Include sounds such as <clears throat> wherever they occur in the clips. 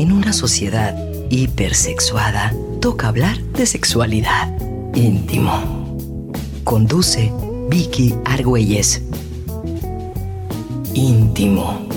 En una sociedad hipersexuada, toca hablar de sexualidad. Íntimo. Conduce Vicky Argüelles. Íntimo.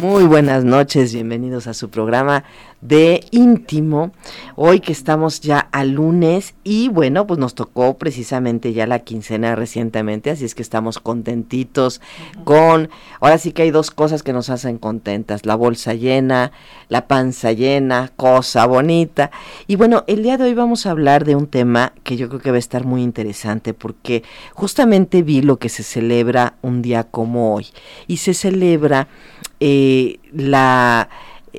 Muy buenas noches, bienvenidos a su programa de íntimo. Hoy que estamos ya a lunes y bueno, pues nos tocó precisamente ya la quincena recientemente, así es que estamos contentitos con, ahora sí que hay dos cosas que nos hacen contentas, la bolsa llena, la panza llena, cosa bonita. Y bueno, el día de hoy vamos a hablar de un tema que yo creo que va a estar muy interesante porque justamente vi lo que se celebra un día como hoy y se celebra eh, la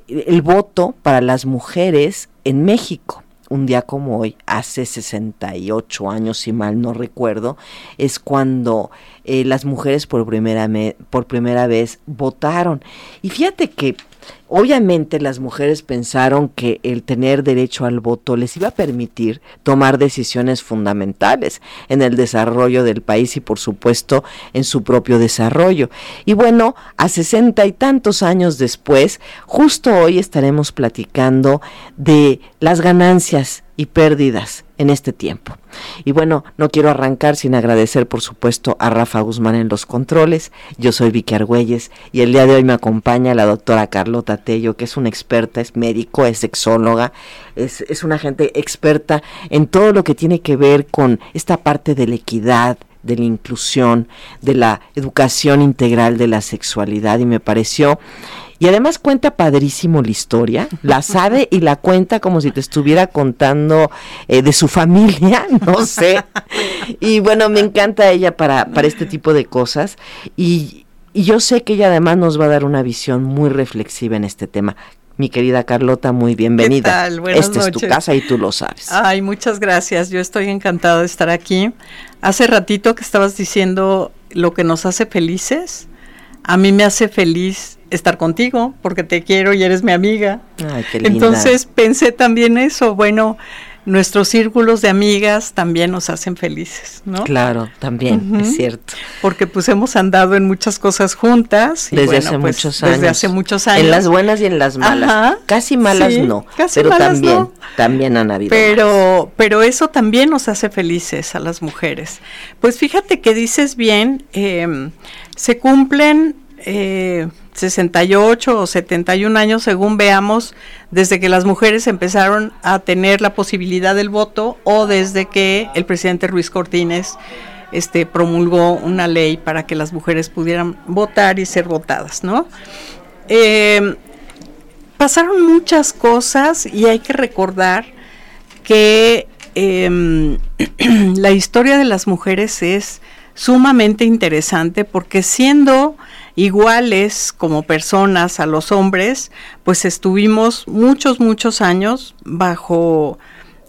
el voto para las mujeres en México. Un día como hoy, hace 68 años, si mal no recuerdo, es cuando eh, las mujeres por primera, por primera vez votaron. Y fíjate que Obviamente las mujeres pensaron que el tener derecho al voto les iba a permitir tomar decisiones fundamentales en el desarrollo del país y por supuesto en su propio desarrollo. Y bueno, a sesenta y tantos años después, justo hoy estaremos platicando de las ganancias y pérdidas en este tiempo. Y bueno, no quiero arrancar sin agradecer por supuesto a Rafa Guzmán en los controles. Yo soy Vicky Argüelles y el día de hoy me acompaña la doctora Carlota Tello, que es una experta, es médico, es sexóloga, es, es una gente experta en todo lo que tiene que ver con esta parte de la equidad, de la inclusión, de la educación integral de la sexualidad y me pareció y además cuenta padrísimo la historia, la sabe y la cuenta como si te estuviera contando eh, de su familia, <laughs> no sé. Y bueno, me encanta ella para, para este tipo de cosas. Y, y yo sé que ella además nos va a dar una visión muy reflexiva en este tema. Mi querida Carlota, muy bienvenida. ¿Qué Esta es tu casa y tú lo sabes. Ay, muchas gracias. Yo estoy encantada de estar aquí. Hace ratito que estabas diciendo lo que nos hace felices. A mí me hace feliz estar contigo porque te quiero y eres mi amiga. Ay, qué linda. Entonces pensé también eso, bueno, nuestros círculos de amigas también nos hacen felices, ¿no? Claro, también, es cierto. Porque pues hemos andado en muchas cosas juntas. Y desde hace pues, muchos años. Desde hace muchos años. En las buenas y en las malas. Ajá. Casi malas Sí, no, casi pero malas también, no. también han habido Pero, pero eso también nos hace felices a las mujeres. Pues fíjate que dices bien, eh, se cumplen eh, 68 o 71 años según veamos, desde que las mujeres empezaron a tener la posibilidad del voto o desde que el presidente Ruiz Cortines este, promulgó una ley para que las mujeres pudieran votar y ser votadas, ¿no? Eh, pasaron muchas cosas y hay que recordar que em, <clears throat> la historia de las mujeres es sumamente interesante porque siendo iguales como personas a los hombres, pues estuvimos muchos, muchos años bajo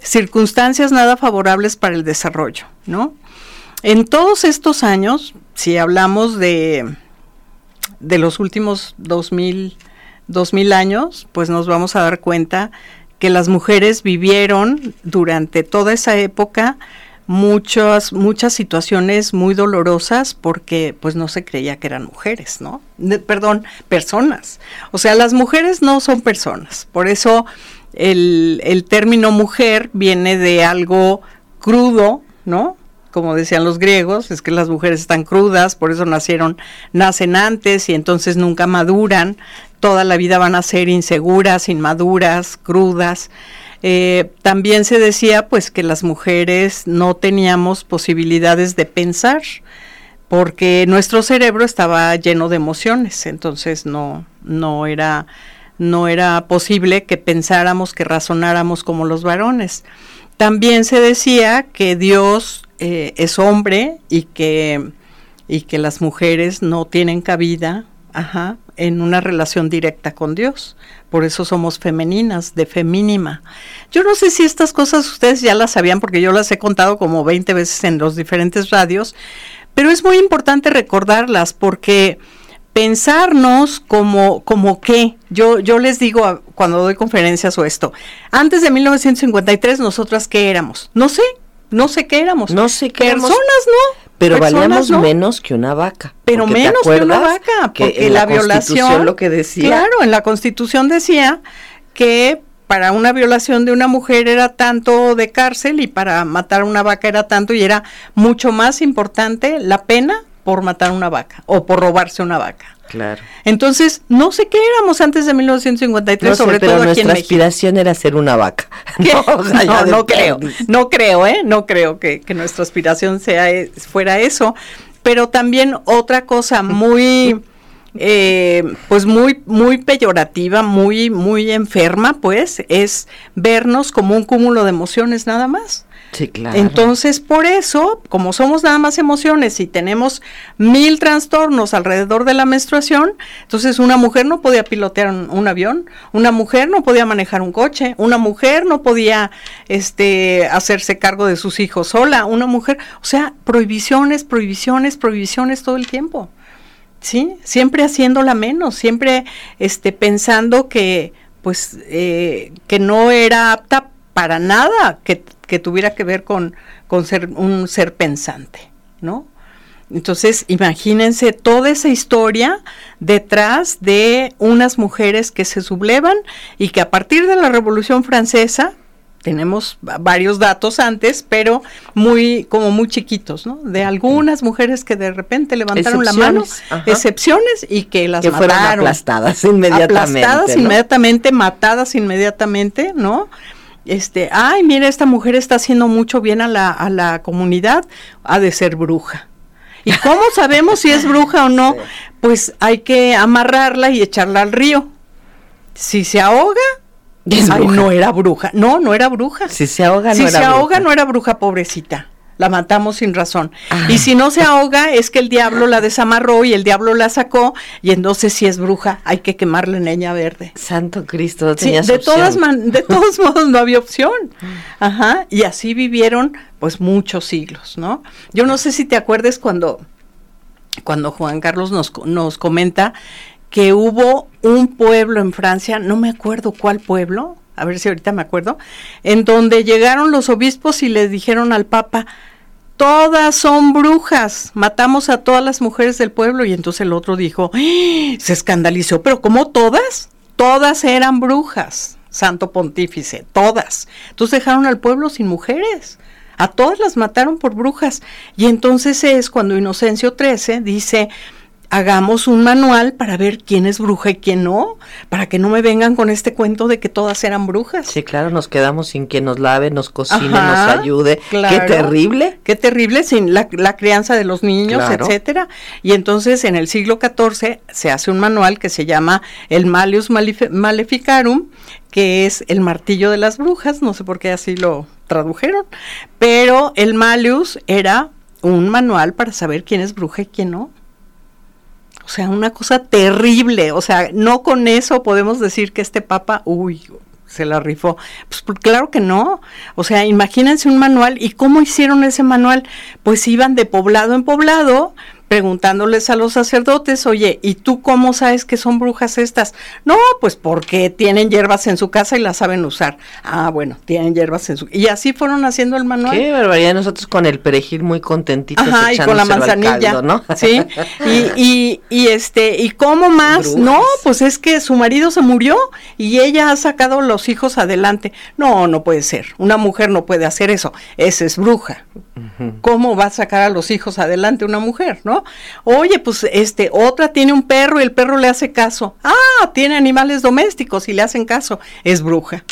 circunstancias nada favorables para el desarrollo, ¿no? En todos estos años, si hablamos de, de los últimos 2000, 2000 años, pues nos vamos a dar cuenta que las mujeres vivieron durante toda esa época muchas muchas situaciones muy dolorosas porque pues no se creía que eran mujeres, ¿no? Perdón, personas. O sea, las mujeres no son personas. Por eso el, el término mujer viene de algo crudo, ¿no? Como decían los griegos, es que las mujeres están crudas, por eso nacieron, nacen antes y entonces nunca maduran, toda la vida van a ser inseguras, inmaduras, crudas. Eh, también se decía pues que las mujeres no teníamos posibilidades de pensar porque nuestro cerebro estaba lleno de emociones, entonces no, no era, no era posible que pensáramos, que razonáramos como los varones. También se decía que Dios eh, es hombre y que, y que las mujeres no tienen cabida en una relación directa con Dios. Por eso somos femeninas, de femínima. Yo no sé si estas cosas ustedes ya las sabían porque yo las he contado como 20 veces en los diferentes radios, pero es muy importante recordarlas porque pensarnos como, como qué. Yo, yo les digo cuando doy conferencias o esto, antes de 1953 nosotras qué éramos, no sé, no sé qué éramos. No sé qué Personas éramos, no. Pero Personas, valíamos no. menos que una vaca. Pero Porque, ¿te menos que una vaca, que porque en la, violación. lo que decía. Claro, en la Constitución decía que para una violación de una mujer era tanto de cárcel y para matar a una vaca era tanto y era mucho más importante la pena por matar una vaca o por robarse una vaca. Claro. Entonces, no sé qué éramos antes de 1953, No sé, sobre pero todo aquí en nuestra México. aspiración era ser una vaca. <laughs> ¿Qué? No, o sea, ya no, creo, no creo, ¿eh? No creo que, que nuestra aspiración sea e- fuera eso. Pero también otra cosa muy, <laughs> eh, pues muy, muy peyorativa, muy, muy enferma, pues, es vernos como un cúmulo de emociones nada más. Sí, claro. Entonces, por eso, como somos nada más emociones y tenemos mil trastornos alrededor de la menstruación, entonces una mujer no podía pilotear un, avión, una mujer no podía manejar un coche, una mujer no podía este hacerse cargo de sus hijos sola, una mujer, o sea, prohibiciones, prohibiciones, prohibiciones todo el tiempo. ¿Sí? Siempre haciéndola menos, siempre este pensando que pues eh, que no era apta para nada que, que tuviera que ver con, con ser un ser pensante, ¿no? Entonces, imagínense toda esa historia detrás de unas mujeres que se sublevan y que a partir de la Revolución Francesa, tenemos va- varios datos antes, pero muy, como muy chiquitos, ¿no? De algunas mujeres que de repente levantaron la mano, Excepciones, ajá. excepciones, y que las que fueron aplastadas inmediatamente. aplastadas ¿no? inmediatamente, matadas inmediatamente, ¿no? Este, ay, mira, esta mujer está haciendo mucho bien a la, a la comunidad, ha de ser bruja. ¿Y <laughs> cómo sabemos si es bruja o no? Pues hay que amarrarla y echarla al río. Si se ahoga, Es ay, bruja. no era bruja. No, no era bruja. Si se ahoga, si no era se ahoga, no era bruja, pobrecita. La matamos sin razón. Ah. Y si no se ahoga, es que el diablo la desamarró y el diablo la sacó, y entonces si es bruja, hay que quemarla en leña verde. Santo Cristo, no Sí, tenías de todas man- de <laughs> todos modos no había opción. Ajá, y así vivieron pues muchos siglos, ¿no? Yo no sé si te acuerdes cuando cuando Juan Carlos nos nos comenta que hubo un pueblo en Francia, no me acuerdo cuál pueblo, a ver si ahorita me acuerdo, en donde llegaron los obispos y les dijeron al Papa, todas son brujas, matamos a todas las mujeres del pueblo y entonces el otro dijo, ¡Ah! se escandalizó, pero ¿cómo todas? Todas eran brujas, santo pontífice, todas. Entonces dejaron al pueblo sin mujeres. A todas las mataron por brujas. Y entonces es cuando Inocencio XIII dice, hagamos un manual para ver quién es bruja y quién no, para que no me vengan con este cuento de que todas eran brujas. Sí, claro, nos quedamos sin que nos lave, nos cocine, Ajá, nos ayude. claro. Qué terrible. Qué terrible sin la, la crianza de los niños, Claro. etcétera. Y entonces en el siglo XIV se hace un manual que se llama el Malius Malefi- Maleficarum, que es el martillo de las brujas, no sé por qué así lo tradujeron, pero el Malius era un manual para saber quién es bruja y quién no. O sea, una cosa terrible. O sea, no con eso podemos decir que este papa, uy, se la rifó. Pues por- claro que no. O sea, imagínense un manual. ¿Y cómo hicieron ese manual? Pues iban de poblado en poblado preguntándoles a los sacerdotes, oye, ¿y tú cómo sabes que son brujas estas? No, pues porque tienen hierbas en su casa y las saben usar. Ah, bueno, tienen hierbas en su... Y así fueron haciendo el manual. Qué barbaridad. Nosotros con el perejil muy contentitos Ajá, y con la manzanilla, caldo, ¿no? sí, <laughs> y, y, y este, y cómo más, Brujas. no, pues es que su marido se murió y ella ha sacado los hijos adelante, no, no puede ser, una mujer no puede hacer eso, esa es bruja, ¿cómo va a sacar a los hijos adelante una mujer, no? Oye, pues este, otra tiene un perro y el perro le hace caso, ah, tiene animales domésticos y le hacen caso, es bruja.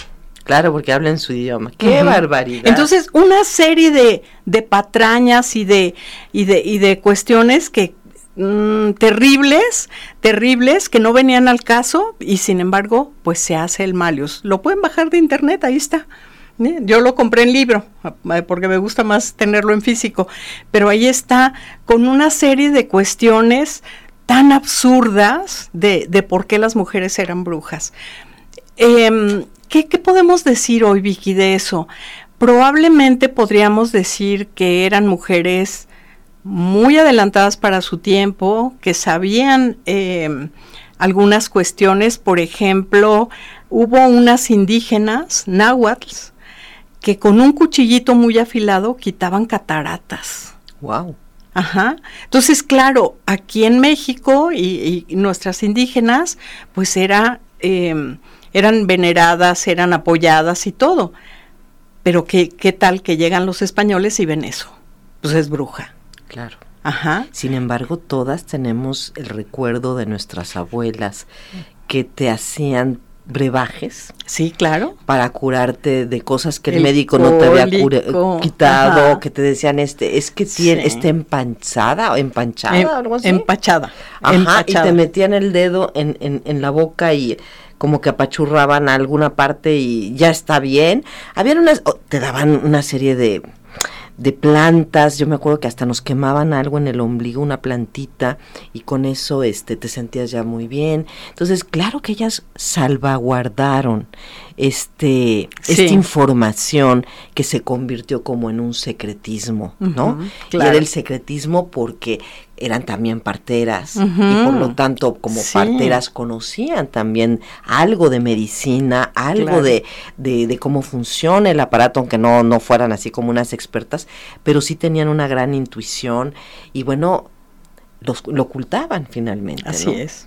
Claro, porque hablan su idioma. Qué barbaridad. Entonces, una serie de, de patrañas y de, y de, y de cuestiones que mm, terribles, terribles, que no venían al caso, y sin embargo, pues se hace el Malius. Lo pueden bajar de internet, ahí está. Yo lo compré en libro, eh, porque me gusta más tenerlo en físico, pero ahí está con una serie de cuestiones tan absurdas de, por qué las mujeres eran brujas. Em, ¿qué, podemos decir hoy, Vicky, de eso? Probablemente podríamos decir que eran mujeres muy adelantadas para su tiempo, que sabían em, algunas cuestiones, por ejemplo, hubo unas indígenas, náhuatls, que con un cuchillito muy afilado quitaban cataratas. Wow. Ajá. Entonces, claro, aquí en México y, nuestras indígenas, pues era, em, eran veneradas, eran apoyadas y todo. Pero ¿qué, ¿qué tal que llegan los españoles y ven eso? Pues es bruja. Claro. Ajá. Sin embargo, todas tenemos el recuerdo de nuestras abuelas que te hacían brebajes. Sí, claro. Para curarte de cosas que el, médico no te había quitado, que te decían, este, es que tiene, está empanchada o empanchada, em, algo así. Empachada. Ajá, y te metían el dedo en, en, en la boca y como que apachurraban a alguna parte y ya está bien. Habían unas, te daban una serie de de plantas, yo me acuerdo que hasta nos quemaban algo en el ombligo, una plantita, y con eso este, te sentías ya muy bien. Entonces, claro que ellas salvaguardaron este, esta información que se convirtió como en un secretismo, ¿no? Y era el secretismo porque eran también parteras y por lo tanto como parteras conocían también algo de medicina, algo de, de, cómo funciona el aparato, aunque no, no fueran así como unas expertas, pero sí tenían una gran intuición. Y bueno, los, lo ocultaban finalmente. Así es.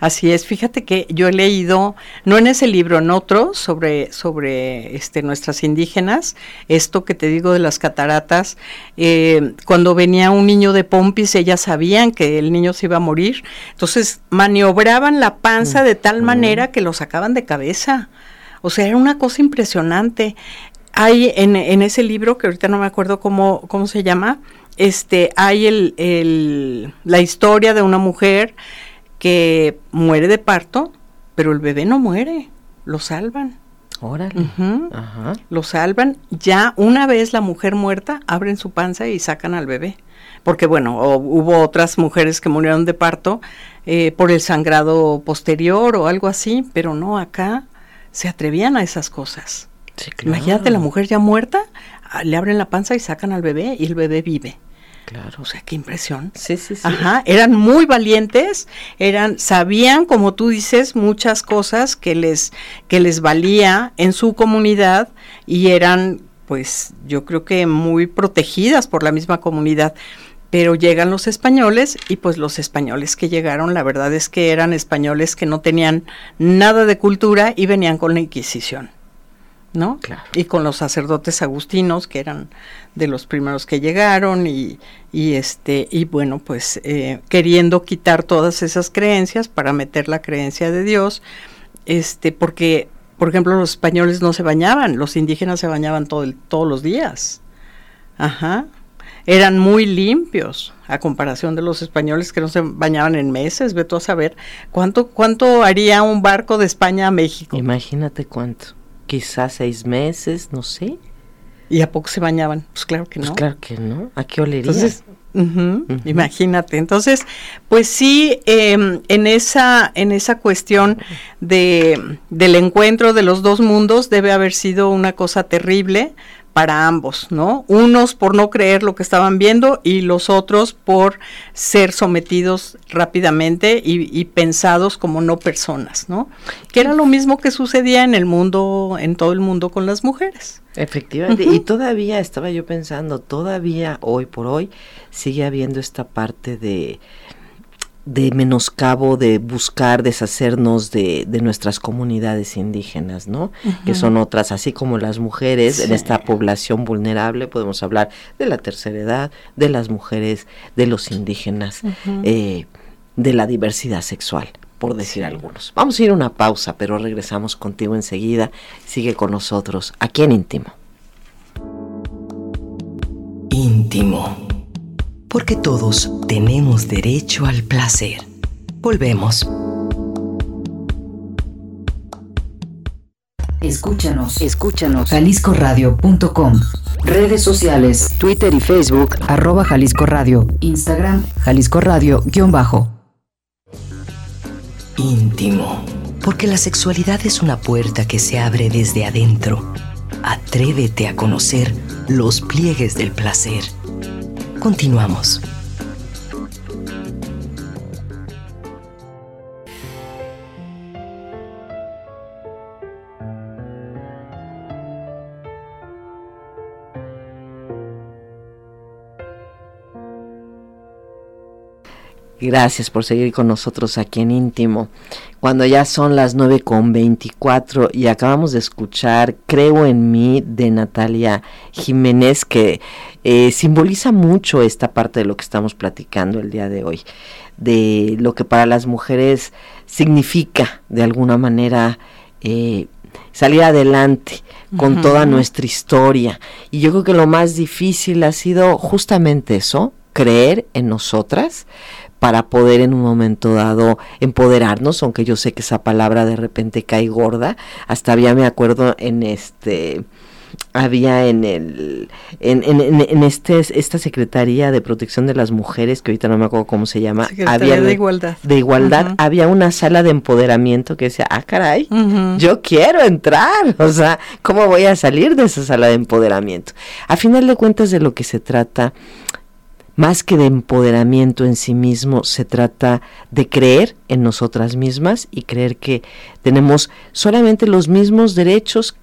Así es. Fíjate que yo he leído, no en ese libro, en otro, sobre, sobre este, nuestras indígenas, esto que te digo de las cataratas, eh, cuando venía un niño de Pompis, ellas sabían que el niño se iba a morir, entonces maniobraban la panza de tal manera que lo sacaban de cabeza. O sea, era una cosa impresionante. Hay en, en ese libro, que ahorita no me acuerdo cómo, cómo se llama, este, hay el, la historia de una mujer que muere de parto, pero el bebé no muere, lo salvan. Órale. Lo salvan. Ya una vez la mujer muerta, abren su panza y sacan al bebé. Porque bueno, hubo otras mujeres que murieron de parto eh, por el sangrado posterior o algo así, pero no, acá se atrevían a esas cosas. Imagínate la mujer ya muerta, le abren la panza y sacan al bebé y el bebé vive. Claro. O sea, qué impresión. Sí, sí, sí. Ajá, eran muy valientes, eran, sabían, como tú dices, muchas cosas que les, que les valía en su comunidad y eran, pues, yo creo que muy protegidas por la misma comunidad. Pero llegan los españoles y pues los españoles que llegaron, la verdad es que eran españoles que no tenían nada de cultura y venían con la Inquisición. ¿No? Claro. Y con los sacerdotes agustinos, que eran de los primeros que llegaron, y, y este, y bueno, pues eh, queriendo quitar todas esas creencias para meter la creencia de Dios, este, porque, por ejemplo, los españoles no se bañaban, los indígenas se bañaban todo el, todos los días. Ajá. Eran muy limpios a comparación de los españoles que no se bañaban en meses, ve tú a saber cuánto cuánto haría un barco de España a México. Imagínate cuánto quizás seis meses, no sé. ¿Y a poco se bañaban? Pues claro que pues no. claro que no. ¿A qué olería? Entonces, imagínate. Entonces, pues sí, em, en esa en esa cuestión de del encuentro de los dos mundos debe haber sido una cosa terrible para ambos, ¿no? Unos por no creer lo que estaban viendo y los otros por ser sometidos rápidamente y, pensados como no personas, ¿no? Que era lo mismo que sucedía en el mundo, en todo el mundo con las mujeres. Efectivamente, y todavía estaba yo pensando, todavía hoy por hoy sigue habiendo esta parte de de menoscabo, de buscar deshacernos de, de nuestras comunidades indígenas, ¿no? Que son otras, así como las mujeres en esta población vulnerable, podemos hablar de la tercera edad, de las mujeres, de los indígenas, eh, de la diversidad sexual, por decir algunos. Vamos a ir a una pausa, pero regresamos contigo enseguida. Sigue con nosotros aquí en Íntimo. Íntimo porque todos tenemos derecho al placer. Volvemos. Escúchanos, escúchanos. JaliscoRadio.com. Redes sociales, Twitter y Facebook, arroba Jalisco Radio. Instagram, Jalisco Radio-bajo. Íntimo. Porque la sexualidad es una puerta que se abre desde adentro. Atrévete a conocer los pliegues del placer Continuamos. Gracias por seguir con nosotros aquí en Íntimo. Cuando ya son las 9 con 24 y acabamos de escuchar Creo en mí de Natalia Jiménez, que eh, simboliza mucho esta parte de lo que estamos platicando el día de hoy, de lo que para las mujeres significa de alguna manera eh, salir adelante con toda nuestra historia. Y yo creo que lo más difícil ha sido justamente eso, creer en nosotras, para poder en un momento dado empoderarnos, aunque yo sé que esa palabra de repente cae gorda. Hasta había, me acuerdo, en este había en el en, en, en, este esta secretaría de protección de las mujeres que ahorita no me acuerdo cómo se llama había de igualdad. de igualdad había una sala de empoderamiento que decía ah caray yo quiero entrar <laughs> o sea cómo voy a salir de esa sala de empoderamiento a final de cuentas de lo que se trata más que de empoderamiento en sí mismo, se trata de creer en nosotras mismas y creer que tenemos solamente los mismos derechos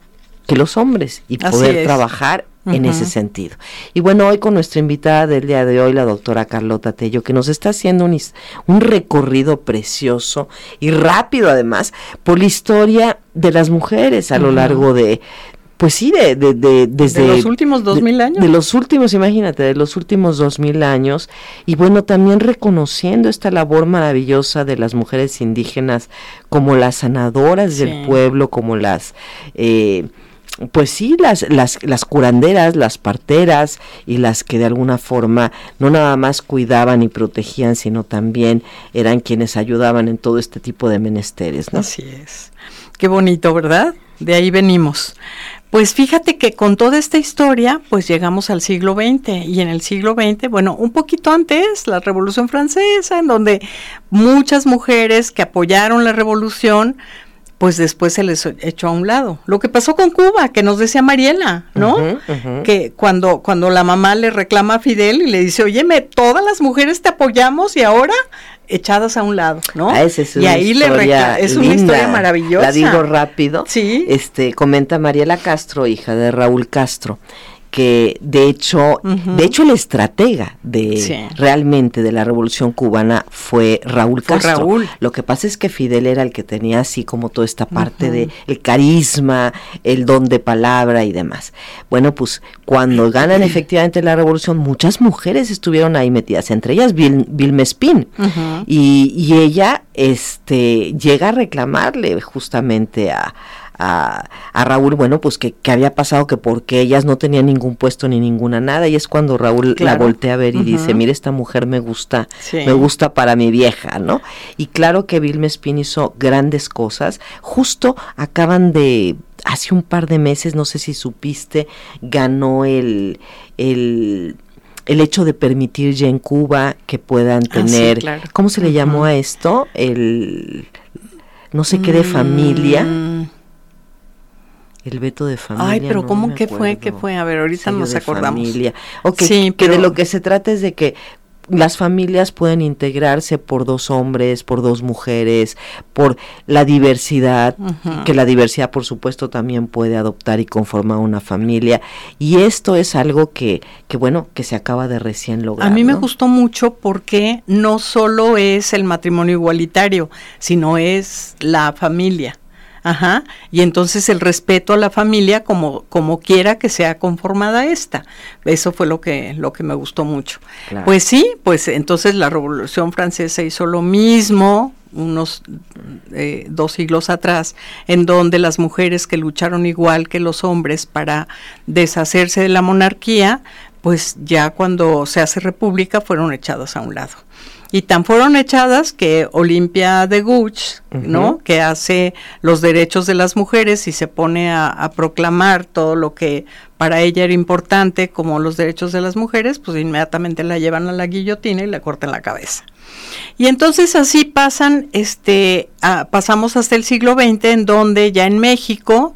que los hombres y poder trabajar en ese sentido. Y bueno, hoy con nuestra invitada del día de hoy, la doctora Carlota Tello, que nos está haciendo un, un recorrido precioso y rápido además por la historia de las mujeres a lo largo de, pues sí, de, de, de desde... De los últimos dos mil años. De los últimos, imagínate, de los últimos dos mil años. Y bueno, también reconociendo esta labor maravillosa de las mujeres indígenas como las sanadoras del pueblo, como las... Eh, pues sí, las, las, las curanderas, las parteras y las que de alguna forma no nada más cuidaban y protegían, sino también eran quienes ayudaban en todo este tipo de menesteres. ¿no? Así es. Qué bonito, ¿verdad? De ahí venimos. Pues fíjate que con toda esta historia, pues llegamos al siglo XX y en el siglo XX, bueno, un poquito antes, la Revolución Francesa, en donde muchas mujeres que apoyaron la revolución, pues después se les echó a un lado. Lo que pasó con Cuba, que nos decía Mariela, ¿no? Que cuando, cuando la mamá le reclama a Fidel y le dice, oye, todas las mujeres te apoyamos y ahora echadas a un lado, ¿no? Ah, es y ahí le es una historia maravillosa. La digo rápido. Sí. Este comenta Mariela Castro, hija de Raúl Castro, que de hecho, de hecho el estratega de realmente de la Revolución Cubana fue Raúl Castro. Lo que pasa es que Fidel era el que tenía así como toda esta parte de el carisma, el don de palabra y demás. Bueno, pues cuando ganan efectivamente la revolución, muchas mujeres estuvieron ahí metidas, entre ellas Vilma Espín. y, y ella este llega a reclamarle justamente a a, Raúl, bueno, pues que, había pasado que porque ellas no tenían ningún puesto ni ninguna nada, y es cuando Raúl la voltea a ver y dice, mire, esta mujer me gusta, me gusta para mi vieja, ¿no? Y claro que Vilma Espín hizo grandes cosas, justo acaban de, hace un par de meses, no sé si supiste, ganó el, el el hecho de permitir ya en Cuba que puedan ah, tener, ¿cómo se le llamó a esto? El no sé qué de familia. Mm el veto de familia. Ay, pero ¿cómo que fue? ¿Qué fue? A ver, ahorita nos acordamos. Familia. sí, que de lo que se trata es de que las familias pueden integrarse por dos hombres, por dos mujeres, por la diversidad, que la diversidad por supuesto también puede adoptar y conformar una familia. Y esto es algo que, que bueno, que se acaba de recién lograr. A mí me gustó mucho porque no solo es el matrimonio igualitario, sino es la familia. Ajá, y entonces el respeto a la familia como, como quiera que sea conformada esta. Eso fue lo que, lo que me gustó mucho. Pues sí, pues entonces la Revolución Francesa hizo lo mismo unos eh, dos siglos atrás, en donde las mujeres que lucharon igual que los hombres para deshacerse de la monarquía, pues ya cuando se hace república fueron echadas a un lado y tan fueron echadas que Olimpia de Guch, ¿no? Que hace los derechos de las mujeres y se pone a, proclamar todo lo que para ella era importante, como los derechos de las mujeres, pues inmediatamente la llevan a la guillotina y le cortan la cabeza. Y entonces así pasan, este, pasamos hasta el siglo XX, en donde ya en México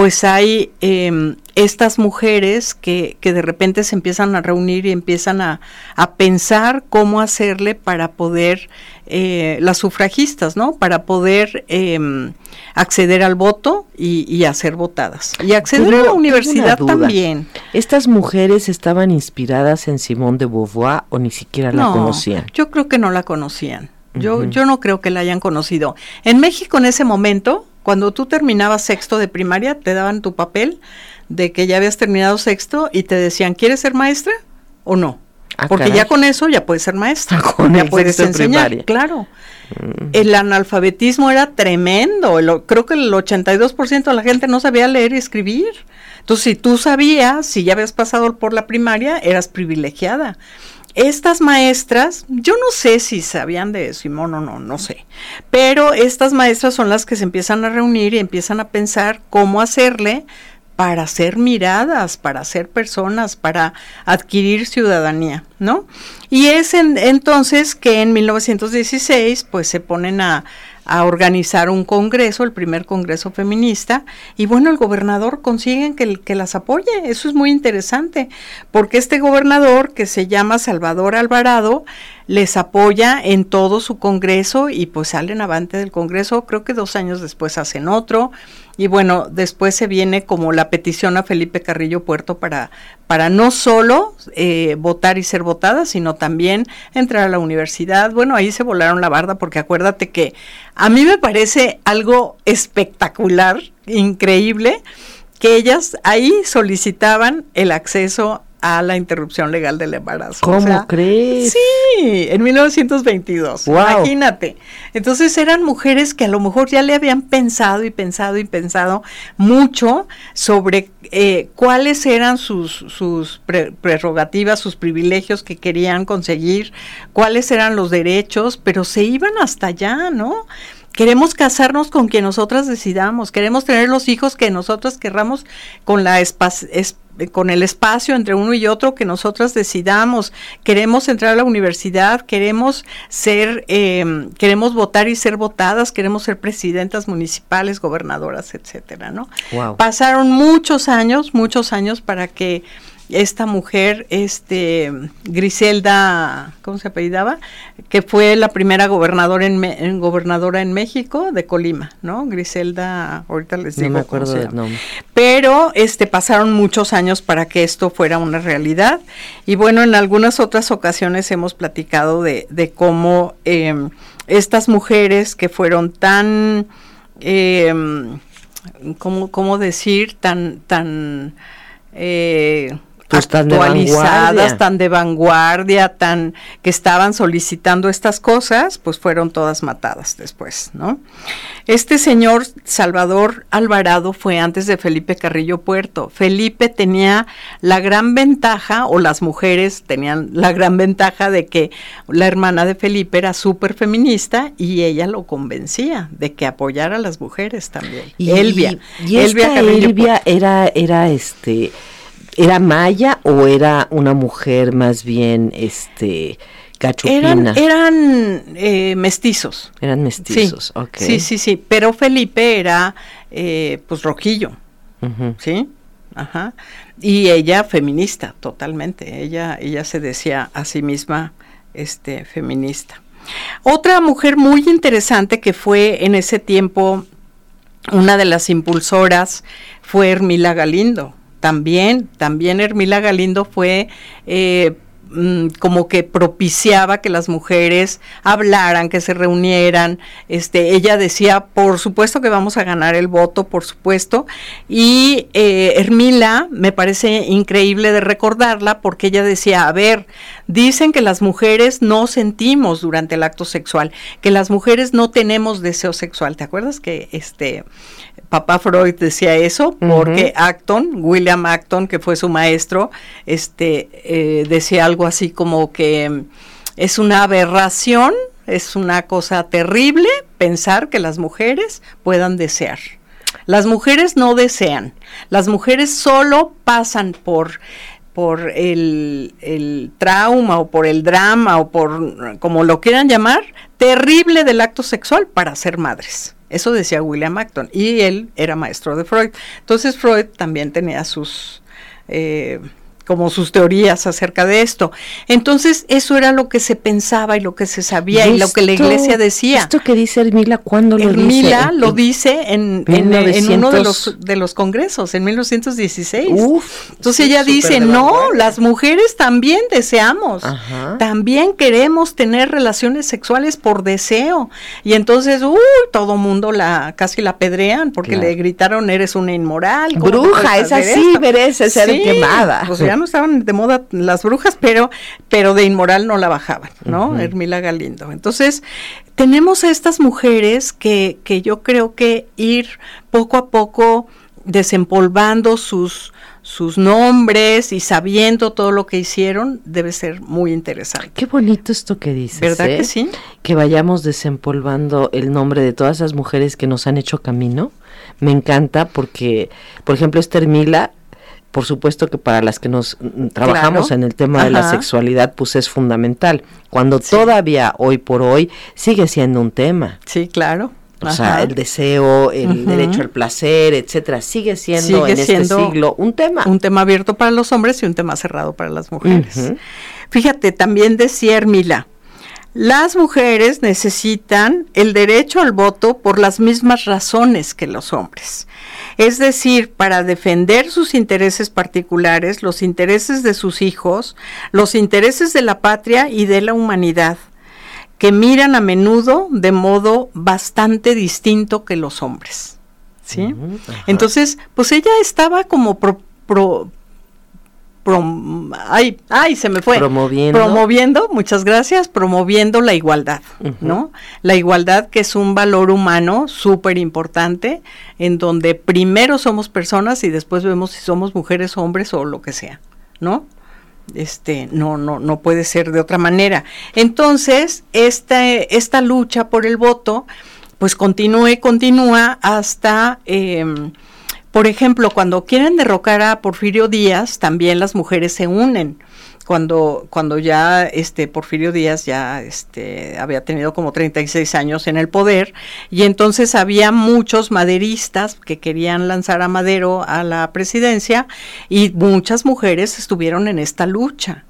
pues hay em, estas mujeres que, que, de repente se empiezan a reunir y empiezan a, a pensar cómo hacerle para poder, eh, las sufragistas, ¿no? Para poder em, acceder al voto y, y, a ser votadas. Y acceder a la universidad también. ¿Estas mujeres estaban inspiradas en Simone de Beauvoir o ni siquiera la conocían? Yo creo que no la conocían. Yo, yo no creo que la hayan conocido. En México en ese momento, cuando tú terminabas sexto de primaria, te daban tu papel de que ya habías terminado sexto y te decían, ¿quieres ser maestra o no? Ah, Porque ya con eso ya puedes ser maestra. <laughs> Con ya puedes enseñar. Claro. Mm. El analfabetismo era tremendo. creo que el 82% de la gente no sabía leer y escribir. Entonces, si tú sabías, si ya habías pasado por la primaria, eras privilegiada estas maestras, yo no sé si sabían de Simón o no, no sé, pero estas maestras son las que se empiezan a reunir y empiezan a pensar cómo hacerle para ser miradas, para ser personas, para adquirir ciudadanía, ¿no? Y es entonces que en 1916 pues se ponen a, a organizar un congreso, el primer congreso feminista, y bueno, el gobernador consigue que, que las apoye. Eso es muy interesante, porque este gobernador, que se llama Salvador Alvarado, les apoya en todo su congreso y pues salen avante del congreso, creo que dos años después hacen otro, y bueno, después se viene como la petición a Felipe Carrillo Puerto para, para no solo eh, votar y ser votada, sino también entrar a la universidad. Bueno, ahí se volaron la barda porque acuérdate que a mí me parece algo espectacular, increíble, que ellas ahí solicitaban el acceso a la interrupción legal del embarazo. ¿Cómo crees? Sí, en 1922. Imagínate. Entonces eran mujeres que a lo mejor ya le habían pensado y pensado y pensado mucho sobre eh, cuáles eran sus, sus prerrogativas, sus privilegios que querían conseguir, cuáles eran los derechos, pero se iban hasta allá, ¿no? Queremos casarnos con quien nosotras decidamos, queremos tener los hijos que nosotras querramos con la con el espacio entre uno y otro que nosotras decidamos, queremos entrar a la universidad, queremos ser, eh, queremos votar y ser votadas, queremos ser presidentas municipales, gobernadoras, etcétera, ¿no? Pasaron muchos años, muchos años para que esta mujer, este Griselda, ¿cómo se apellidaba? Que fue la primera gobernadora en, gobernadora en México de Colima, ¿no? Griselda, ahorita les digo. No me acuerdo del nombre. Pero este pasaron muchos años para que esto fuera una realidad y bueno, en algunas otras ocasiones hemos platicado de, de cómo em, estas mujeres que fueron tan eh, ¿cómo, ¿cómo, decir? tan tan eh, pues, actualizadas, tan de vanguardia, tan que estaban solicitando estas cosas, pues fueron todas matadas después, ¿no? Este señor Salvador Alvarado fue antes de Felipe Carrillo Puerto. Felipe tenía la gran ventaja, o las mujeres tenían la gran ventaja de que la hermana de Felipe era súper feminista y ella lo convencía de que apoyara a las mujeres también. Y, Elvia. Y, Elvia era, era este ¿Era maya o era una mujer más bien este cachupina? Eran, eran eh, mestizos. Eran mestizos, sí, Sí, sí, sí, pero Felipe era eh, pues rojillo, ¿sí? Ajá. Y ella feminista, totalmente. Ella, ella se decía a sí misma este, feminista. Otra mujer muy interesante que fue en ese tiempo una de las impulsoras fue Hermila Galindo también, también Hermila Galindo fue eh, mm, como que propiciaba que las mujeres hablaran, que se reunieran. Este, ella decía, por supuesto que vamos a ganar el voto, por supuesto. Y eh, Hermila me parece increíble de recordarla porque ella decía, a ver, dicen que las mujeres no sentimos durante el acto sexual, que las mujeres no tenemos deseo sexual. ¿Te acuerdas que este papá Freud decía eso, porque Acton, William Acton, que fue su maestro, este, eh, decía algo así como que es una aberración, es una cosa terrible pensar que las mujeres puedan desear. Las mujeres no desean, las mujeres solo pasan por por el, el, trauma o por el drama o por como lo quieran llamar, terrible del acto sexual para ser madres. Eso decía William Acton. Y él era maestro de Freud. Entonces Freud también tenía sus... Eh, como sus teorías acerca de esto. Entonces, eso era lo que se pensaba y lo que se sabía y, lo que la iglesia decía. ¿Esto que dice Hermila cuándo lo dice? Hermila lo dice en, en, uno de los, de los congresos, en 1916. Uf, Entonces ella dice, no, las mujeres también deseamos, también queremos tener relaciones sexuales por deseo. Y entonces, uy, todo mundo la casi la pedrean porque le gritaron, eres una inmoral. Bruja, es así, merece ser quemada. Pues ya no estaban de moda las brujas, pero, pero de inmoral no la bajaban, ¿no? Hermila Galindo. Entonces, tenemos a estas mujeres que, que yo creo que ir poco a poco desempolvando sus, sus nombres y sabiendo todo lo que hicieron, debe ser muy interesante. Qué bonito esto que dices. ¿Verdad que ¿eh? sí? Que vayamos desempolvando el nombre de todas esas mujeres que nos han hecho camino. Me encanta porque, por ejemplo, Hermila por supuesto que para las que nos mm, trabajamos en el tema de la sexualidad, pues es fundamental, cuando todavía hoy por hoy sigue siendo un tema. Sí, claro. O sea, el deseo, el derecho al placer, etcétera, sigue siendo en este siglo un tema. Un tema abierto para los hombres y un tema cerrado para las mujeres. Fíjate, también decía Hermila, las mujeres necesitan el derecho al voto por las mismas razones que los hombres es decir, para defender sus intereses particulares, los intereses de sus hijos, los intereses de la patria y de la humanidad, que miran a menudo de modo bastante distinto que los hombres. ¿Sí? Entonces, pues ella estaba como pro, ay, ay, se me fue. Promoviendo. Promoviendo, muchas gracias, promoviendo la igualdad, ¿no? La igualdad que es un valor humano súper importante, en donde primero somos personas y después vemos si somos mujeres, hombres o lo que sea, ¿no? Este, no, no, no puede ser de otra manera. Entonces, esta, esta lucha por el voto, pues continúa y continúa hasta eh, por ejemplo, cuando quieren derrocar a Porfirio Díaz, también las mujeres se unen. Cuando, cuando ya este Porfirio Díaz ya este, había tenido como 36 años en el poder, y entonces había muchos maderistas que querían lanzar a Madero a la presidencia, y muchas mujeres estuvieron en esta lucha.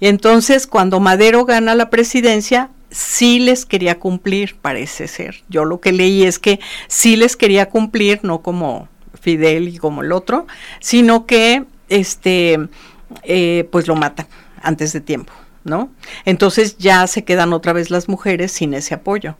Entonces, cuando Madero gana la presidencia, sí les quería cumplir, parece ser. Yo lo que leí es que sí les quería cumplir, no como Fidel y como el otro, sino que este eh, pues lo matan antes de tiempo. ¿No? Entonces ya se quedan otra vez las mujeres sin ese apoyo.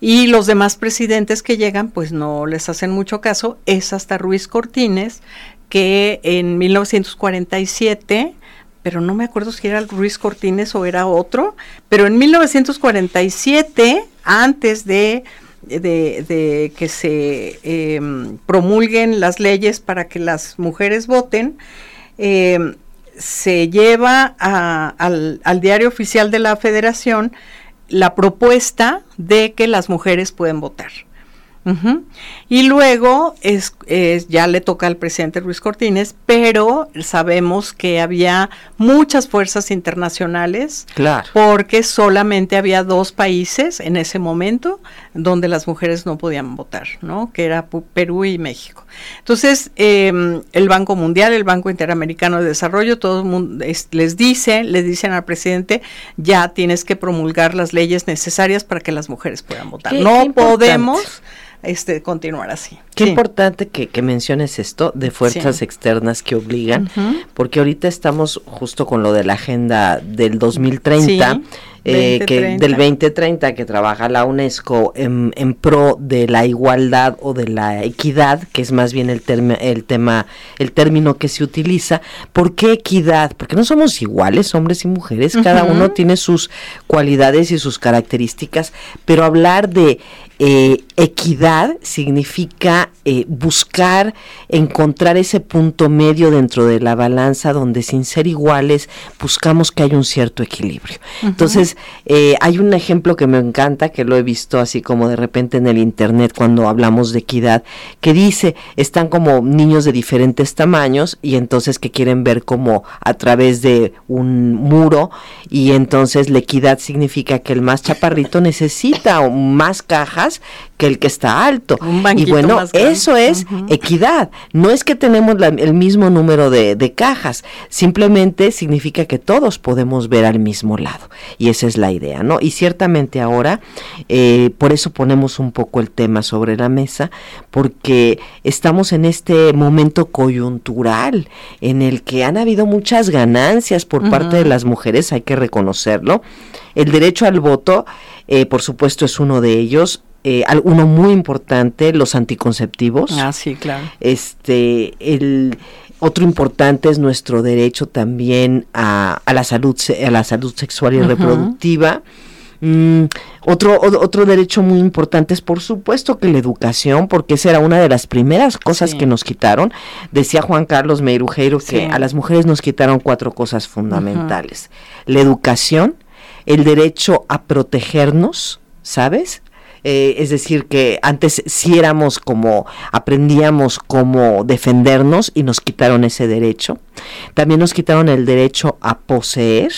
Y los demás presidentes que llegan, pues no les hacen mucho caso. Es hasta Ruiz Cortines, que en 1947, pero no me acuerdo si era Ruiz Cortines o era otro, pero en 1947, antes de de, que se em, promulguen las leyes para que las mujeres voten, em, se lleva al, al, diario oficial de la federación la propuesta de que las mujeres pueden votar. Y luego es, ya le toca al presidente Ruiz Cortines, pero sabemos que había muchas fuerzas internacionales, claro. porque solamente había dos países en ese momento donde las mujeres no podían votar, ¿no? Que era Perú y México. Entonces, em, el Banco Mundial, el Banco Interamericano de Desarrollo, todo el mundo les dice, les dicen al presidente, ya tienes que promulgar las leyes necesarias para que las mujeres puedan votar. no podemos este, continuar así. Qué importante que, menciones esto de fuerzas externas que obligan, porque ahorita estamos justo con lo de la agenda del 2030. Eh, que del 2030 que trabaja la UNESCO en, en, pro de la igualdad o de la equidad, que es más bien el, el tema, el término que se utiliza. ¿Por qué equidad? Porque no somos iguales, hombres y mujeres, cada uno tiene sus cualidades y sus características, pero hablar de eh, equidad significa eh, buscar encontrar ese punto medio dentro de la balanza donde sin ser iguales buscamos que haya un cierto equilibrio. Entonces, eh, hay un ejemplo que me encanta, que lo he visto así como de repente en el internet cuando hablamos de equidad, que dice, están como niños de diferentes tamaños y entonces que quieren ver como a través de un muro y entonces la equidad significa que el más chaparrito necesita más cajas que el que está alto. y bueno, eso es equidad. No es que tenemos el mismo número de, de, cajas, simplemente significa que todos podemos ver al mismo lado. Y esa es la idea, ¿no? Y ciertamente ahora, eh, por eso ponemos un poco el tema sobre la mesa, porque estamos en este momento coyuntural en el que han habido muchas ganancias por parte de las mujeres, hay que reconocerlo. El derecho al voto, eh, por supuesto, es uno de ellos eh, uno muy importante, los anticonceptivos. Ah, sí, claro. Este, el otro importante es nuestro derecho también a, a la salud, a la salud sexual y reproductiva. Mm, otro, otro derecho muy importante es por supuesto que la educación, porque esa era una de las primeras cosas que nos quitaron. Decía Juan Carlos Meirujeiro que a las mujeres nos quitaron cuatro cosas fundamentales. La educación, el derecho a protegernos, ¿sabes? Eh, es decir, que antes sí éramos como, aprendíamos cómo defendernos y nos quitaron ese derecho. También nos quitaron el derecho a poseer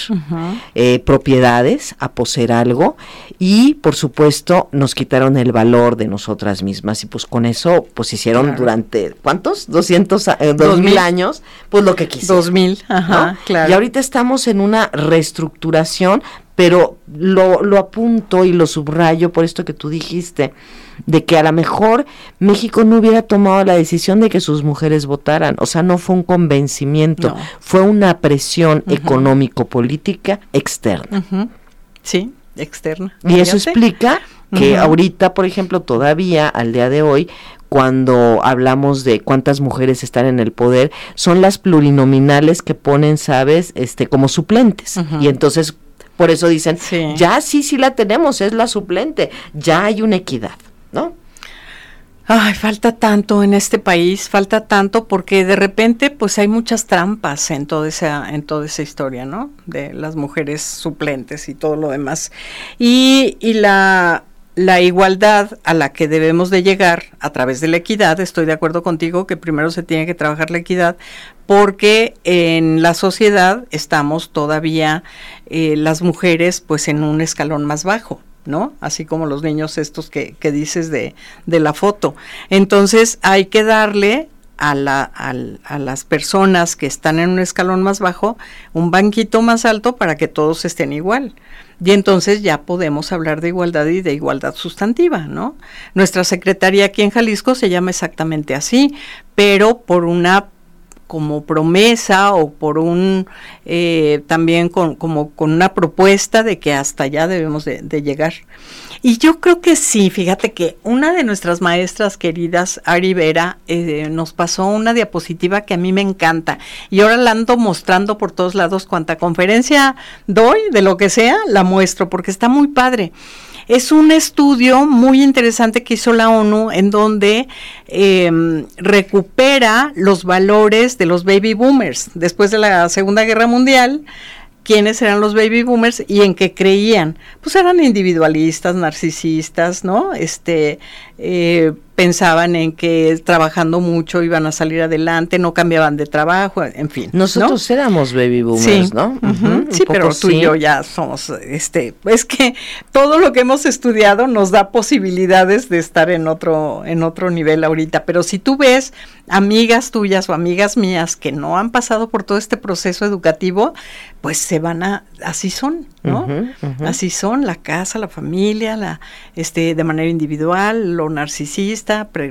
eh, propiedades, a poseer algo y por supuesto nos quitaron el valor de nosotras mismas y pues con eso pues hicieron durante, ¿cuántos? 200, eh, 2000 años, pues lo que quisieron. 2000, ajá, claro. Y ahorita estamos en una reestructuración pero lo, lo apunto y lo subrayo por esto que tú dijiste, de que a lo mejor México no hubiera tomado la decisión de que sus mujeres votaran, o sea, no fue un convencimiento, fue una presión económico-política externa. Sí, externa. Y eso explica que ahorita, por ejemplo, todavía al día de hoy, cuando hablamos de cuántas mujeres están en el poder, son las plurinominales que ponen, sabes, este, como suplentes. Y entonces por eso dicen, ya sí, sí la tenemos, es la suplente, ya hay una equidad, ¿no? Ay, falta tanto en este país, falta tanto porque de repente pues hay muchas trampas en toda esa en toda esa historia, ¿no? De las mujeres suplentes y todo lo demás. Y, y la la igualdad a la que debemos de llegar a través de la equidad, estoy de acuerdo contigo que primero se tiene que trabajar la equidad porque en la sociedad estamos todavía eh, las mujeres pues en un escalón más bajo. ¿no? Así como los niños estos que, que dices de, de la foto. Entonces hay que darle a, la, a, las personas que están en un escalón más bajo un banquito más alto para que todos estén igual. Y entonces ya podemos hablar de igualdad y de igualdad sustantiva, ¿no? Nuestra secretaría aquí en Jalisco se llama exactamente así, pero por una como promesa o por un eh, también con, como con una propuesta de que hasta allá debemos de, llegar. Y yo creo que sí, fíjate que una de nuestras maestras queridas, Ari Vera, eh, nos pasó una diapositiva que a mí me encanta y ahora la ando mostrando por todos lados, cuanta conferencia doy, de lo que sea, la muestro porque está muy padre. Es un estudio muy interesante que hizo la ONU en donde em, recupera los valores de los baby boomers después de la Segunda Guerra Mundial quiénes eran los baby boomers y en qué creían. Pues eran individualistas, narcisistas, ¿no? Este, eh, pensaban en que trabajando mucho iban a salir adelante, no cambiaban de trabajo, en fin. Nosotros éramos baby boomers, ¿no? sí, pero tú y yo ya somos, este, es que todo lo que hemos estudiado nos da posibilidades de estar en otro, en otro nivel ahorita. Pero si tú ves amigas tuyas o amigas mías que no han pasado por todo este proceso educativo, pues se van a, así son, ¿no? Así son, la casa, la familia, la, este, de manera individual, lo narcisista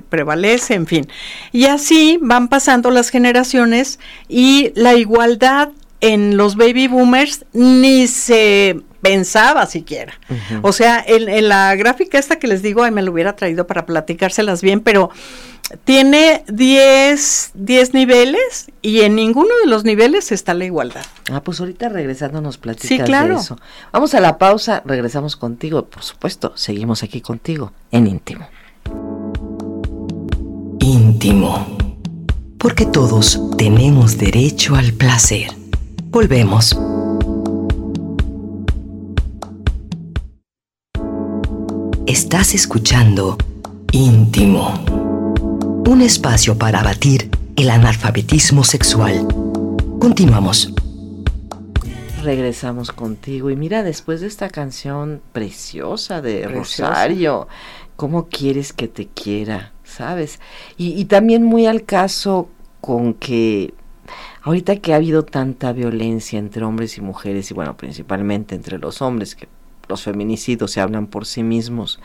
prevalece, en fin. Y así van pasando las generaciones y la igualdad en los baby boomers ni se pensaba siquiera. O sea, en, la gráfica esta que les digo, ay, me lo hubiera traído para platicárselas bien, pero tiene 10 niveles y en ninguno de los niveles está la igualdad. Ah, pues ahorita regresando nos platicas sí, claro. de eso. Vamos a la pausa, regresamos contigo, por supuesto, seguimos aquí contigo en íntimo íntimo. Porque todos tenemos derecho al placer. Volvemos. Estás escuchando íntimo. Un espacio para abatir el analfabetismo sexual. Continuamos. Regresamos contigo y mira, después de esta canción preciosa de Rosario, ¿cómo quieres que te quiera? ¿Sabes? Y, y también muy al caso con que ahorita que ha habido tanta violencia entre hombres y mujeres, y bueno, principalmente entre los hombres, que los feminicidios se hablan por sí mismos,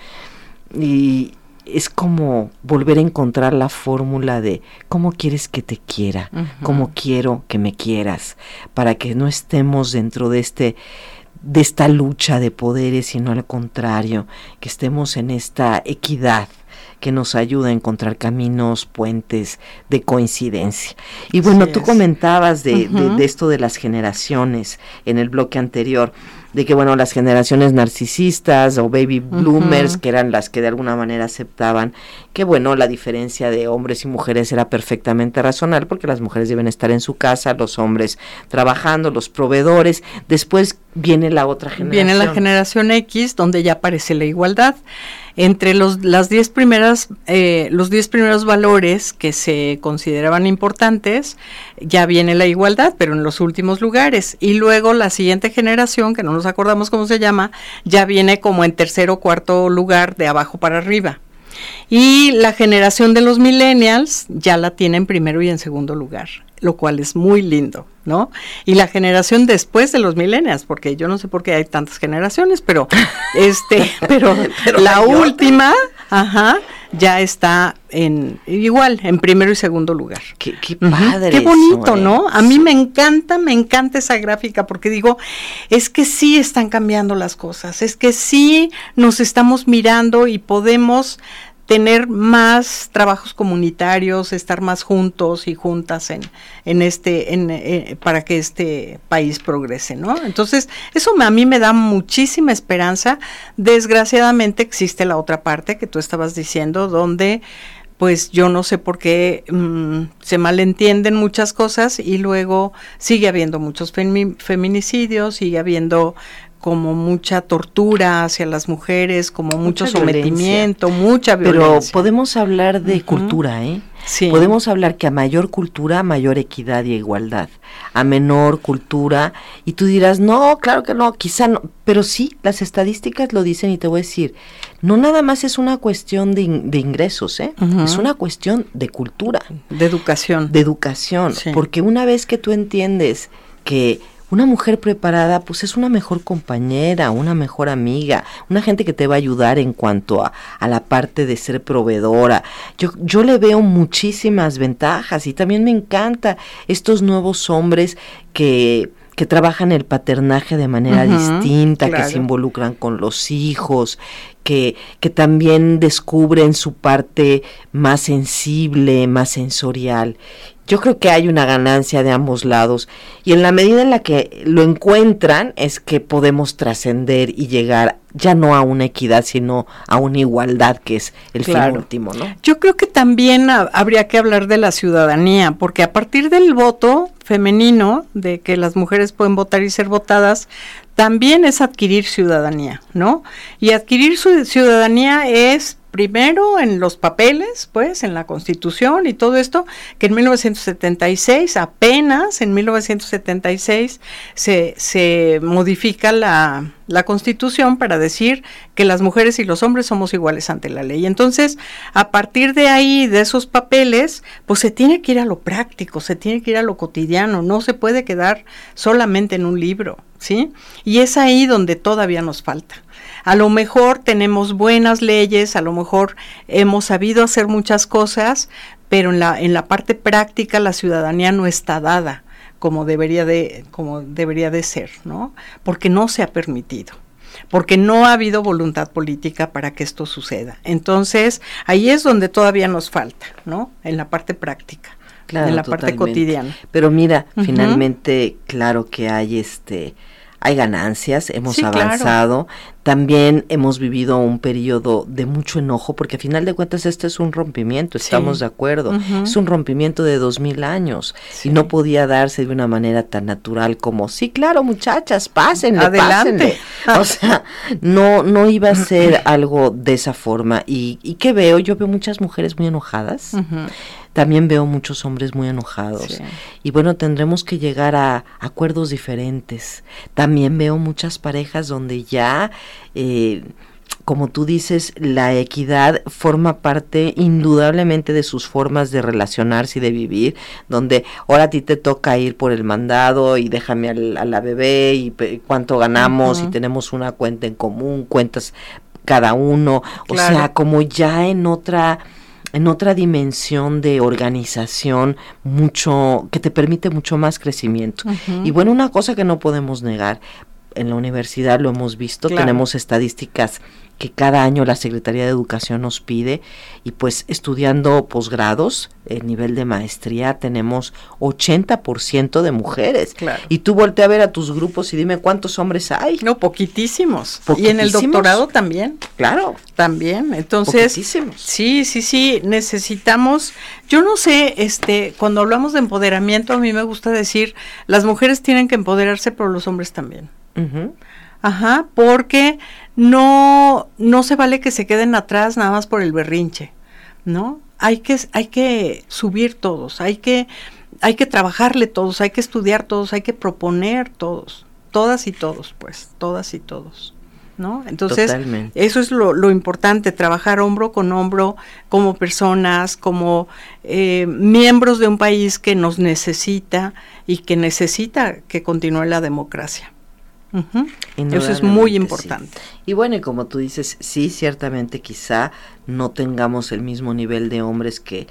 y es como volver a encontrar la fórmula de cómo quieres que te quiera, cómo quiero que me quieras, para que no estemos dentro de este de esta lucha de poderes, sino al contrario, que estemos en esta equidad que nos ayuda a encontrar caminos, puentes de coincidencia. Y bueno, tú comentabas de, de, esto de las generaciones en el bloque anterior de que bueno, las generaciones narcisistas o baby bloomers, que eran las que de alguna manera aceptaban que bueno, la diferencia de hombres y mujeres era perfectamente razonable porque las mujeres deben estar en su casa, los hombres trabajando, los proveedores, después viene la otra generación. Viene la generación X donde ya aparece la igualdad. Entre los las diez primeras eh, los diez primeros valores que se consideraban importantes ya viene la igualdad, pero en los últimos lugares y luego la siguiente generación que no nos acordamos cómo se llama ya viene como en tercer o cuarto lugar de abajo para arriba. Y la generación de los millennials ya la tiene en primero y en segundo lugar, lo cual es muy lindo, ¿no? Y la generación después de los millennials, porque yo no sé por qué hay tantas generaciones, pero <laughs> este, pero, la última, ajá, ya está en igual, en primero y segundo lugar. Qué, qué padre. Qué bonito, ¿no? ¿eh? A mí me encanta, me encanta esa gráfica porque digo, es que sí están cambiando las cosas, es que sí nos estamos mirando y podemos tener más trabajos comunitarios, estar más juntos y juntas en, en este, en, eh, para que este país progrese, ¿no? Entonces, eso a mí me da muchísima esperanza. Desgraciadamente existe la otra parte que tú estabas diciendo, donde pues yo no sé por qué mm, se malentienden muchas cosas y luego sigue habiendo muchos feminicidios, sigue habiendo como mucha tortura hacia las mujeres, como mucho sometimiento, mucha violencia. Pero podemos hablar de cultura, ¿eh? Sí. Podemos hablar que a mayor cultura, mayor equidad y igualdad. A menor cultura, y tú dirás, no, claro que no, quizá no. Pero sí, las estadísticas lo dicen y te voy a decir, no nada más es una cuestión de, ingresos, ¿eh? es una cuestión de cultura. De educación. De educación. Porque una vez que tú entiendes que una mujer preparada, pues es una mejor compañera, una mejor amiga, una gente que te va a ayudar en cuanto a, a la parte de ser proveedora. Yo, yo le veo muchísimas ventajas y también me encanta estos nuevos hombres que que trabajan el paternaje de manera distinta, que se involucran con los hijos, que, que también descubren su parte más sensible, más sensorial yo creo que hay una ganancia de ambos lados y en la medida en la que lo encuentran es que podemos trascender y llegar ya no a una equidad sino a una igualdad que es el fin último, ¿no? Yo creo que también habría que hablar de la ciudadanía porque a partir del voto femenino de que las mujeres pueden votar y ser votadas también es adquirir ciudadanía, ¿no? Y adquirir su ciudadanía es primero en los papeles, pues, en la Constitución y todo esto, que en 1976, apenas en 1976, se, se modifica la, la Constitución para decir que las mujeres y los hombres somos iguales ante la ley. Entonces, a partir de ahí, de esos papeles, pues se tiene que ir a lo práctico, se tiene que ir a lo cotidiano, no se puede quedar solamente en un libro, ¿sí? Y es ahí donde todavía nos falta. A lo mejor tenemos buenas leyes, a lo mejor hemos sabido hacer muchas cosas, pero en la, en la parte práctica la ciudadanía no está dada como debería de, como debería de ser, ¿no? Porque no se ha permitido porque no ha habido voluntad política para que esto suceda. Entonces, ahí es donde todavía nos falta, ¿no? En la parte práctica, en la parte cotidiana. Pero mira, finalmente, claro que hay este hay ganancias, hemos avanzado, también hemos vivido un periodo de mucho enojo, porque a final de cuentas este es un rompimiento, estamos de acuerdo, es un rompimiento de dos mil años y no podía darse de una manera tan natural como, sí, claro, muchachas, pásenle, Adelante. O sea, no, no iba a ser algo de esa forma. ¿Y, y qué veo? Yo veo muchas mujeres muy enojadas también veo muchos hombres muy enojados. Y bueno, tendremos que llegar a acuerdos diferentes. También veo muchas parejas donde ya... Eh, como tú dices, la equidad forma parte indudablemente de sus formas de relacionarse y de vivir, donde ahora a ti te toca ir por el mandado y déjame a la bebé y cuánto ganamos y tenemos una cuenta en común, cuentas cada uno, o sea, como ya en otra en otra dimensión de organización mucho que te permite mucho más crecimiento. Y bueno, una cosa que no podemos negar, en la universidad lo hemos visto, tenemos estadísticas que cada año la Secretaría de Educación nos pide y pues estudiando posgrados, el nivel de maestría tenemos 80% de mujeres. Y tú voltea a ver a tus grupos y dime cuántos hombres hay. No, poquitísimos. Y en el doctorado también. Claro. También. Entonces, sí, sí, sí, necesitamos, yo no sé, este, cuando hablamos de empoderamiento, a mí me gusta decir, las mujeres tienen que empoderarse, pero los hombres también. Ajá, porque no, no se vale que se queden atrás nada más por el berrinche, ¿no? Hay que, hay que subir todos, hay que, hay que trabajarle todos, hay que estudiar todos, hay que proponer todos, todas y todos, pues, todas y todos. ¿No? Entonces, eso es lo, lo, importante, trabajar hombro con hombro como personas, como eh, miembros de un país que nos necesita y que necesita que continúe la democracia. Eso es muy importante. Y bueno, y como tú dices, sí, ciertamente quizá no tengamos el mismo nivel de hombres que,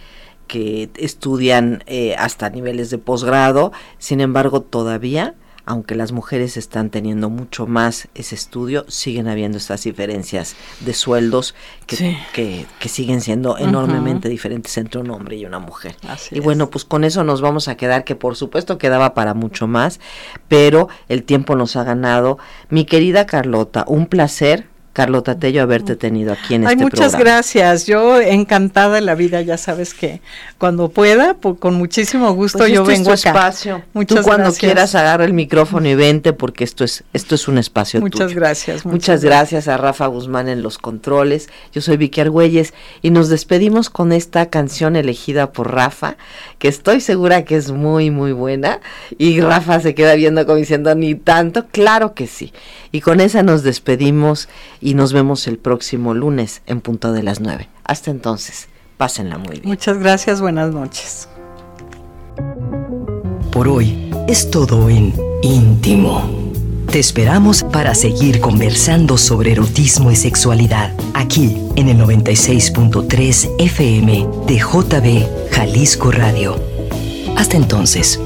que estudian eh, hasta niveles de posgrado, sin embargo todavía aunque las mujeres están teniendo mucho más ese estudio, siguen habiendo estas diferencias de sueldos que, que, siguen siendo enormemente diferentes entre un hombre y una mujer. y bueno, pues con eso nos vamos a quedar, que por supuesto quedaba para mucho más, pero el tiempo nos ha ganado. Mi querida Carlota, un placer Carlota Tello, haberte tenido aquí en Ay, este muchas gracias. Yo encantada de la vida, ya sabes que cuando pueda, con muchísimo gusto pues yo vengo es tu espacio. Muchas Tú cuando quieras agarra el micrófono y vente porque esto es esto es un espacio Muchas gracias. Muchas, gracias. a Rafa Guzmán en los controles. Yo soy Vicky Argüelles y nos despedimos con esta canción elegida por Rafa, que estoy segura que es muy muy buena y Rafa se queda viendo como diciendo ni tanto, claro que sí. Y con esa nos despedimos y nos vemos el próximo lunes en punto de las 9. Hasta entonces, pásenla muy bien. Muchas gracias, buenas noches. Por hoy es todo en íntimo. Te esperamos para seguir conversando sobre erotismo y sexualidad aquí en el 96.3 FM de JB Jalisco Radio. Hasta entonces.